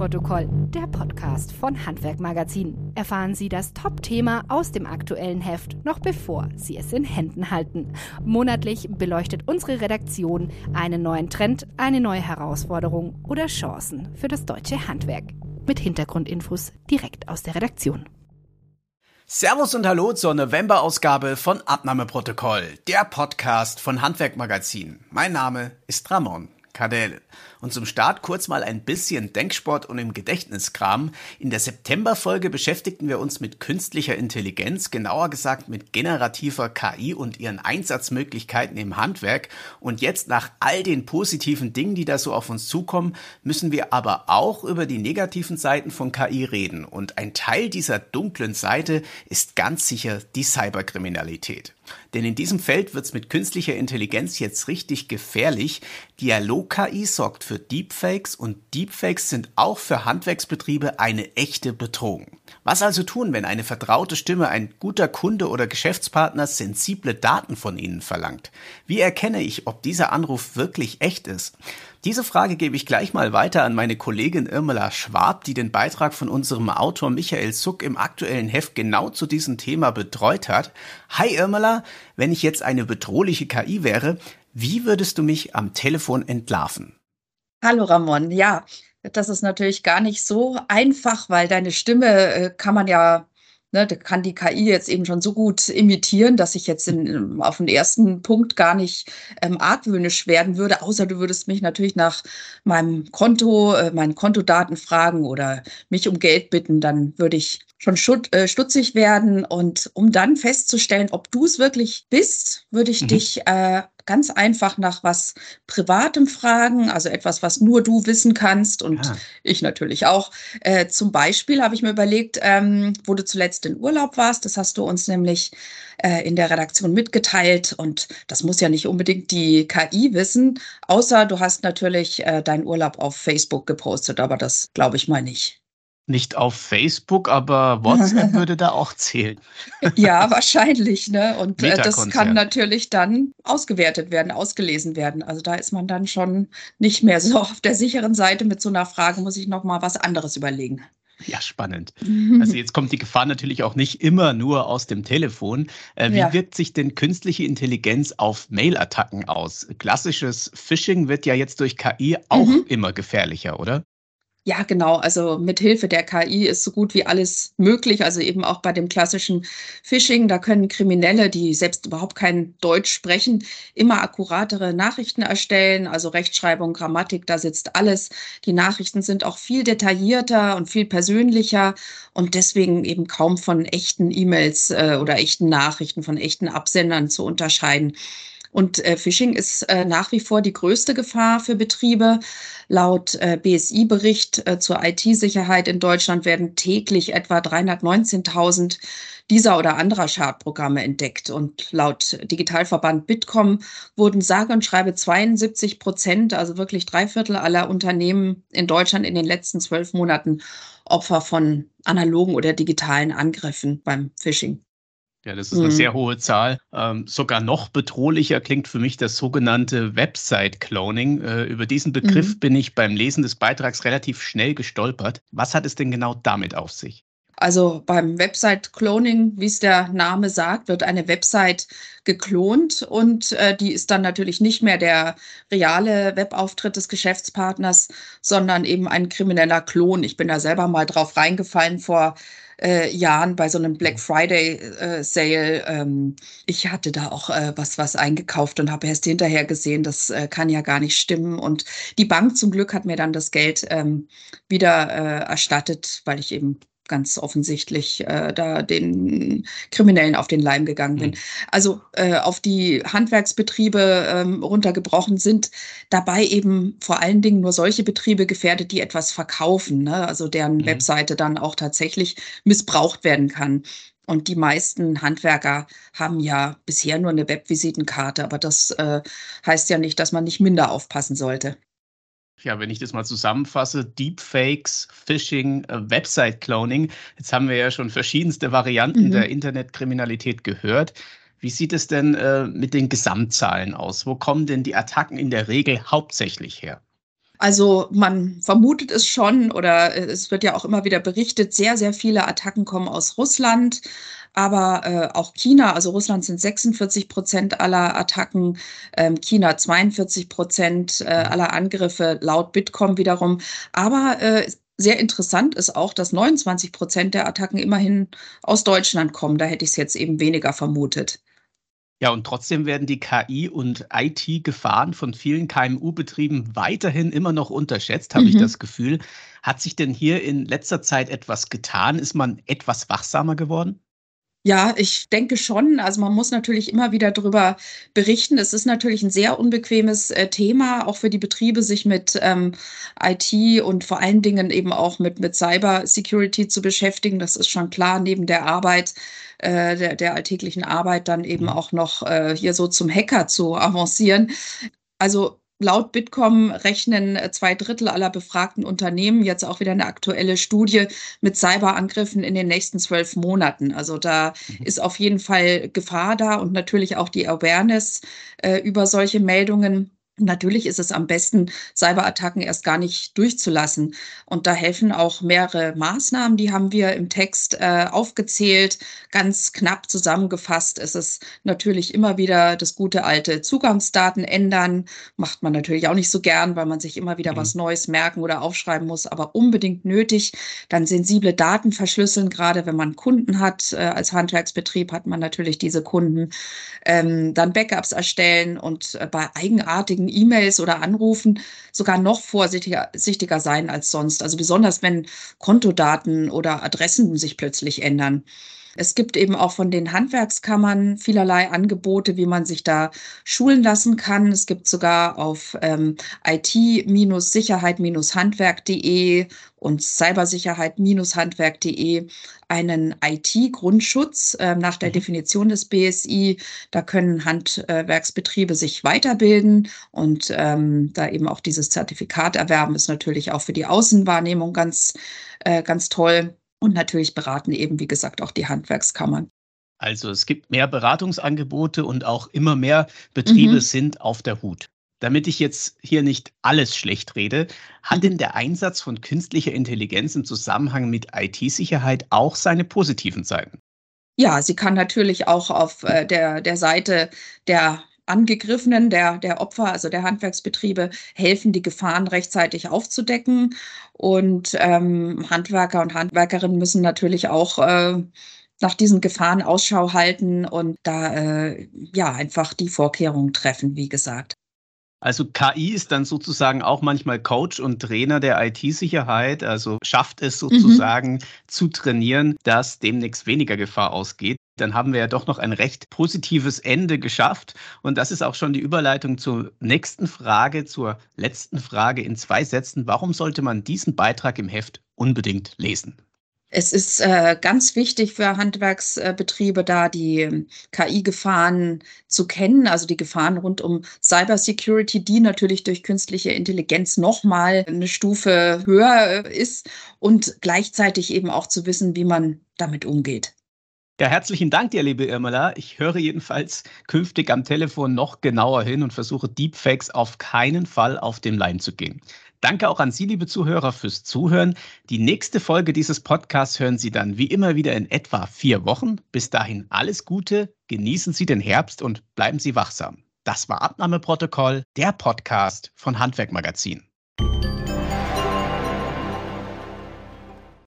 Abnahmeprotokoll, der Podcast von Handwerk Magazin. Erfahren Sie das Top-Thema aus dem aktuellen Heft, noch bevor Sie es in Händen halten. Monatlich beleuchtet unsere Redaktion einen neuen Trend, eine neue Herausforderung oder Chancen für das deutsche Handwerk. Mit Hintergrundinfos direkt aus der Redaktion. Servus und Hallo zur November-Ausgabe von Abnahmeprotokoll, der Podcast von Handwerk Magazin. Mein Name ist Ramon Kadel. Und zum Start kurz mal ein bisschen Denksport und im Gedächtniskram. In der September-Folge beschäftigten wir uns mit künstlicher Intelligenz, genauer gesagt mit generativer KI und ihren Einsatzmöglichkeiten im Handwerk. Und jetzt nach all den positiven Dingen, die da so auf uns zukommen, müssen wir aber auch über die negativen Seiten von KI reden. Und ein Teil dieser dunklen Seite ist ganz sicher die Cyberkriminalität. Denn in diesem Feld wird's mit künstlicher Intelligenz jetzt richtig gefährlich. Dialog-KI sorgt für Deepfakes und Deepfakes sind auch für Handwerksbetriebe eine echte Bedrohung. Was also tun, wenn eine vertraute Stimme, ein guter Kunde oder Geschäftspartner sensible Daten von Ihnen verlangt? Wie erkenne ich, ob dieser Anruf wirklich echt ist? Diese Frage gebe ich gleich mal weiter an meine Kollegin Irmela Schwab, die den Beitrag von unserem Autor Michael Zuck im aktuellen Heft genau zu diesem Thema betreut hat. Hi Irmela, wenn ich jetzt eine bedrohliche KI wäre, wie würdest du mich am Telefon entlarven? Hallo Ramon, ja, das ist natürlich gar nicht so einfach, weil deine Stimme äh, kann man ja Ne, da kann die KI jetzt eben schon so gut imitieren, dass ich jetzt in, auf den ersten Punkt gar nicht ähm, argwöhnisch werden würde, außer du würdest mich natürlich nach meinem Konto, äh, meinen Kontodaten fragen oder mich um Geld bitten, dann würde ich schon äh, stutzig werden. Und um dann festzustellen, ob du es wirklich bist, würde ich mhm. dich äh, ganz einfach nach was Privatem fragen, also etwas, was nur du wissen kannst und ja. ich natürlich auch. Äh, zum Beispiel habe ich mir überlegt, ähm, wo du zuletzt in Urlaub warst. Das hast du uns nämlich äh, in der Redaktion mitgeteilt und das muss ja nicht unbedingt die KI wissen, außer du hast natürlich äh, deinen Urlaub auf Facebook gepostet, aber das glaube ich mal nicht. Nicht auf Facebook, aber WhatsApp würde da auch zählen. ja, wahrscheinlich. Ne? Und äh, das kann natürlich dann ausgewertet werden, ausgelesen werden. Also da ist man dann schon nicht mehr so auf der sicheren Seite mit so einer Frage, muss ich noch mal was anderes überlegen. Ja, spannend. Also jetzt kommt die Gefahr natürlich auch nicht immer nur aus dem Telefon. Äh, wie ja. wirkt sich denn künstliche Intelligenz auf Mail-Attacken aus? Klassisches Phishing wird ja jetzt durch KI auch mhm. immer gefährlicher, oder? Ja, genau. Also mit Hilfe der KI ist so gut wie alles möglich. Also eben auch bei dem klassischen Phishing, da können Kriminelle, die selbst überhaupt kein Deutsch sprechen, immer akkuratere Nachrichten erstellen. Also Rechtschreibung, Grammatik, da sitzt alles. Die Nachrichten sind auch viel detaillierter und viel persönlicher und deswegen eben kaum von echten E-Mails äh, oder echten Nachrichten, von echten Absendern zu unterscheiden. Und äh, Phishing ist äh, nach wie vor die größte Gefahr für Betriebe. Laut äh, BSI-Bericht äh, zur IT-Sicherheit in Deutschland werden täglich etwa 319.000 dieser oder anderer Schadprogramme entdeckt. Und laut Digitalverband Bitkom wurden sage und schreibe 72 Prozent, also wirklich drei Viertel aller Unternehmen in Deutschland in den letzten zwölf Monaten Opfer von analogen oder digitalen Angriffen beim Phishing. Ja, das ist eine mhm. sehr hohe Zahl. Ähm, sogar noch bedrohlicher klingt für mich das sogenannte Website-Cloning. Äh, über diesen Begriff mhm. bin ich beim Lesen des Beitrags relativ schnell gestolpert. Was hat es denn genau damit auf sich? Also beim Website-Cloning, wie es der Name sagt, wird eine Website geklont und äh, die ist dann natürlich nicht mehr der reale Webauftritt des Geschäftspartners, sondern eben ein krimineller Klon. Ich bin da selber mal drauf reingefallen vor äh, Jahren bei so einem Black Friday äh, Sale. Ähm, ich hatte da auch äh, was, was eingekauft und habe erst hinterher gesehen, das äh, kann ja gar nicht stimmen. Und die Bank zum Glück hat mir dann das Geld ähm, wieder äh, erstattet, weil ich eben ganz offensichtlich äh, da den Kriminellen auf den Leim gegangen bin. Mhm. Also äh, auf die Handwerksbetriebe ähm, runtergebrochen sind dabei eben vor allen Dingen nur solche Betriebe gefährdet, die etwas verkaufen, ne? also deren mhm. Webseite dann auch tatsächlich missbraucht werden kann. Und die meisten Handwerker haben ja bisher nur eine Webvisitenkarte, aber das äh, heißt ja nicht, dass man nicht minder aufpassen sollte ja, wenn ich das mal zusammenfasse, Deepfakes, Phishing, äh, Website-Cloning. Jetzt haben wir ja schon verschiedenste Varianten mhm. der Internetkriminalität gehört. Wie sieht es denn äh, mit den Gesamtzahlen aus? Wo kommen denn die Attacken in der Regel hauptsächlich her? Also man vermutet es schon oder es wird ja auch immer wieder berichtet, sehr, sehr viele Attacken kommen aus Russland aber äh, auch China, also Russland sind 46 Prozent aller Attacken, ähm, China 42 Prozent äh, aller Angriffe laut Bitkom wiederum. Aber äh, sehr interessant ist auch, dass 29 Prozent der Attacken immerhin aus Deutschland kommen. Da hätte ich es jetzt eben weniger vermutet. Ja, und trotzdem werden die KI- und IT-Gefahren von vielen KMU-Betrieben weiterhin immer noch unterschätzt, habe mhm. ich das Gefühl. Hat sich denn hier in letzter Zeit etwas getan? Ist man etwas wachsamer geworden? Ja, ich denke schon. Also man muss natürlich immer wieder darüber berichten. Es ist natürlich ein sehr unbequemes äh, Thema, auch für die Betriebe, sich mit ähm, IT und vor allen Dingen eben auch mit, mit Cyber Security zu beschäftigen. Das ist schon klar, neben der Arbeit, äh, der, der alltäglichen Arbeit dann eben mhm. auch noch äh, hier so zum Hacker zu avancieren. Also Laut Bitkom rechnen äh, zwei Drittel aller befragten Unternehmen jetzt auch wieder eine aktuelle Studie mit Cyberangriffen in den nächsten zwölf Monaten. Also da mhm. ist auf jeden Fall Gefahr da und natürlich auch die Awareness äh, über solche Meldungen. Natürlich ist es am besten, Cyberattacken erst gar nicht durchzulassen. Und da helfen auch mehrere Maßnahmen, die haben wir im Text äh, aufgezählt. Ganz knapp zusammengefasst ist es natürlich immer wieder das gute alte Zugangsdaten ändern. Macht man natürlich auch nicht so gern, weil man sich immer wieder mhm. was Neues merken oder aufschreiben muss, aber unbedingt nötig. Dann sensible Daten verschlüsseln, gerade wenn man Kunden hat. Äh, als Handwerksbetrieb hat man natürlich diese Kunden. Ähm, dann Backups erstellen und äh, bei eigenartigen E-Mails oder Anrufen sogar noch vorsichtiger sein als sonst. Also besonders wenn Kontodaten oder Adressen sich plötzlich ändern. Es gibt eben auch von den Handwerkskammern vielerlei Angebote, wie man sich da schulen lassen kann. Es gibt sogar auf ähm, it-sicherheit-handwerk.de und cybersicherheit-handwerk.de einen IT-Grundschutz äh, nach der mhm. Definition des BSI. Da können Handwerksbetriebe sich weiterbilden und ähm, da eben auch dieses Zertifikat erwerben, ist natürlich auch für die Außenwahrnehmung ganz, äh, ganz toll. Und natürlich beraten eben, wie gesagt, auch die Handwerkskammern. Also es gibt mehr Beratungsangebote und auch immer mehr Betriebe mhm. sind auf der Hut. Damit ich jetzt hier nicht alles schlecht rede, hat mhm. denn der Einsatz von künstlicher Intelligenz im Zusammenhang mit IT-Sicherheit auch seine positiven Seiten? Ja, sie kann natürlich auch auf äh, der, der Seite der Angegriffenen, der, der Opfer, also der Handwerksbetriebe, helfen, die Gefahren rechtzeitig aufzudecken. Und ähm, Handwerker und Handwerkerinnen müssen natürlich auch äh, nach diesen Gefahren Ausschau halten und da äh, ja einfach die Vorkehrungen treffen, wie gesagt. Also KI ist dann sozusagen auch manchmal Coach und Trainer der IT-Sicherheit, also schafft es mhm. sozusagen mhm. zu trainieren, dass demnächst weniger Gefahr ausgeht dann haben wir ja doch noch ein recht positives Ende geschafft. Und das ist auch schon die Überleitung zur nächsten Frage, zur letzten Frage in zwei Sätzen. Warum sollte man diesen Beitrag im Heft unbedingt lesen? Es ist äh, ganz wichtig für Handwerksbetriebe, da die KI-Gefahren zu kennen, also die Gefahren rund um Cybersecurity, die natürlich durch künstliche Intelligenz nochmal eine Stufe höher äh, ist und gleichzeitig eben auch zu wissen, wie man damit umgeht. Ja, herzlichen Dank dir, liebe Irmela. Ich höre jedenfalls künftig am Telefon noch genauer hin und versuche Deepfakes auf keinen Fall auf den Leim zu gehen. Danke auch an Sie, liebe Zuhörer, fürs Zuhören. Die nächste Folge dieses Podcasts hören Sie dann wie immer wieder in etwa vier Wochen. Bis dahin alles Gute, genießen Sie den Herbst und bleiben Sie wachsam. Das war Abnahmeprotokoll, der Podcast von Handwerkmagazin.